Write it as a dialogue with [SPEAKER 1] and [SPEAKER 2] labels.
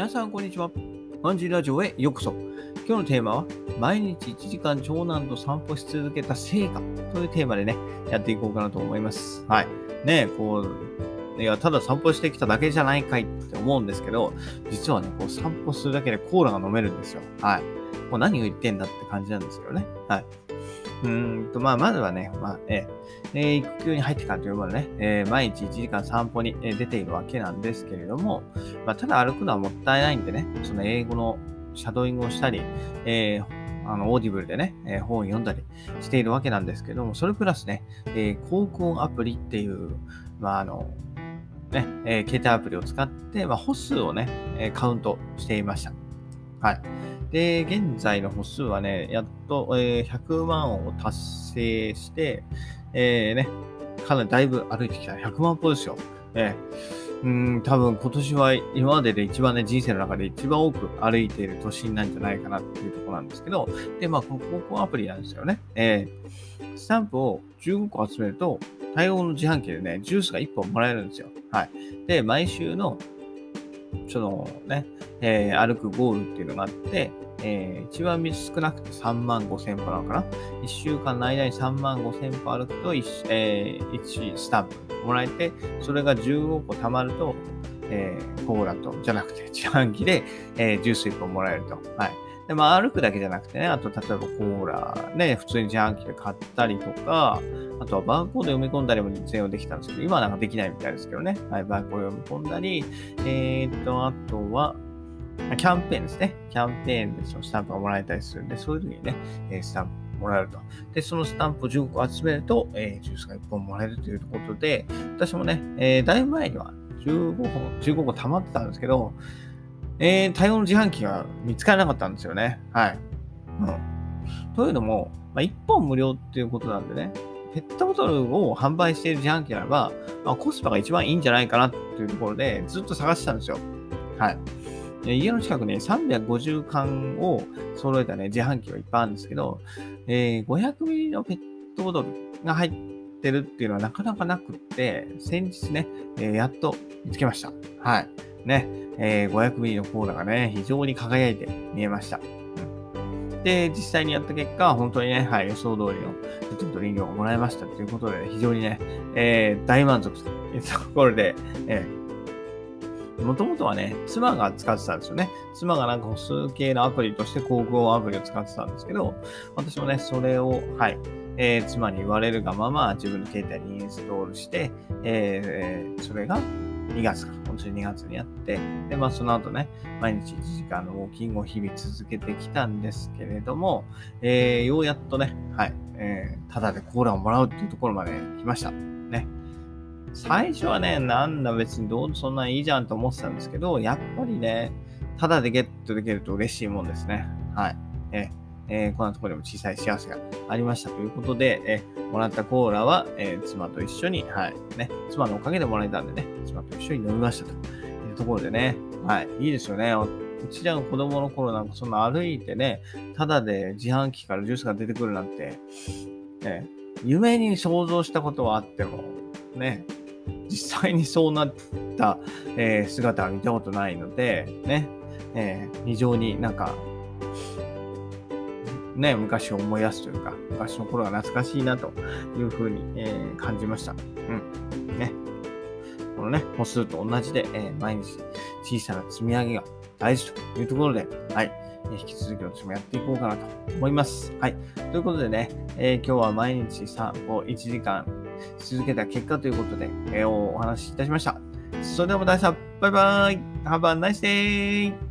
[SPEAKER 1] 皆さん、こんにちは。マンジーラジオへようこそ。今日のテーマは、毎日1時間長男と散歩し続けた成果というテーマでね、やっていこうかなと思います。はい。ねこう、いや、ただ散歩してきただけじゃないかいって思うんですけど、実はね、こう散歩するだけでコーラが飲めるんですよ。はい。もう何を言ってんだって感じなんですけどね。はい。うんと、まあ、まずはね、まあ、えー、育休に入ってからというものね、えー、毎日1時間散歩に出ているわけなんですけれども、まあ、ただ歩くのはもったいないんでね、その英語のシャドーイングをしたり、えー、あの、オーディブルでね、えー、本を読んだりしているわけなんですけども、それプラスね、えー、航空アプリっていう、まあ、あの、ね、えー、携帯アプリを使って、まあ、歩数をね、えカウントしていました。はい。で、現在の歩数はね、やっと、えー、100万を達成して、えー、ね、かなりだいぶ歩いてきた。100万歩ですよ。えー、うん、多分今年は今までで一番ね、人生の中で一番多く歩いている年なんじゃないかなっていうところなんですけど、で、まあ、この高校アプリなんですよね。えー、スタンプを15個集めると、対応の自販機でね、ジュースが1本もらえるんですよ。はい。で、毎週のそのね、えー、歩くゴールっていうのがあって、えー、一番少なくて3万5千歩なのかな ?1 週間の間に3万5千歩歩くと 1,、えー、1スタンプもらえて、それが15個貯まると、えー、コーラと、じゃなくて自販機で、えー、ジュース1本もらえると。はい。で、まあ、歩くだけじゃなくてね、あと、例えばコーラ、ね、普通に自販機で買ったりとか、あとはバーコード読み込んだりも実用できたんですけど、今はなんかできないみたいですけどね。はい、バーコード読み込んだり、えー、っと、あとは、キャンペーンですね。キャンペーンでそのスタンプがもらえたりするんで、そういう時にね、えスタンプもらえると。で、そのスタンプを15個集めると、えー、ジュースが1本もらえるということで、私もね、えー、だいぶ前には15本、15個溜まってたんですけど、えー、対応の自販機が見つからなかったんですよね。はい。うん。というのも、まあ、1本無料っていうことなんでね、ペットボトルを販売している自販機ならば、まあ、コスパが一番いいんじゃないかなっていうところで、ずっと探してたんですよ。はい。家の近くに、ね、350缶を揃えたね、自販機がいっぱいあるんですけど、えー、500ミリのペットボトルが入ってるっていうのはなかなかなくって、先日ね、えー、やっと見つけました。はい。ね、えー、500ミリのコーラがね、非常に輝いて見えました。で、実際にやった結果、本当にね、はい、予想通りのペットボト飲料がもらえましたということで、非常にね、えー、大満足というところで、えーもともとはね、妻が使ってたんですよね。妻がなんか歩数系のアプリとして航空アプリを使ってたんですけど、私もね、それを、はい、えー、妻に言われるがまま自分の携帯にインストールして、えー、それが2月から、今年2月にやって、で、まあその後ね、毎日1時間のウォーキングを日々続けてきたんですけれども、えー、ようやっとね、はい、えー、ただでコーラをもらうっていうところまで来ました。ね。最初はね、なんだ別にどうそんなんいいじゃんと思ってたんですけど、やっぱりね、ただでゲットできると嬉しいもんですね。はい。ええー、こんなところでも小さい幸せがありましたということで、えー、もらったコーラは、えー、妻と一緒に、はい、ね、妻のおかげでもらえたんでね、妻と一緒に飲みましたというところでね、はい、いいですよね。うちらの子供の頃なんかそんな歩いてね、ただで自販機からジュースが出てくるなんて、ね、夢に想像したことはあっても、ね、実際にそうなった、えー、姿は見たことないので、ね、えー、非常になんか、ね、昔を思い出すというか、昔の頃が懐かしいなというふうに、えー、感じました。うん。ね。このね、歩数と同じで、えー、毎日小さな積み上げが大事というところで、はい。引き続き私もやっていこうかなと思います。はい。ということでね、えー、今日は毎日散歩1時間続けた結果ということで、えー、お話しいたしました。それではまた明日、バイバイ !Have a nice day!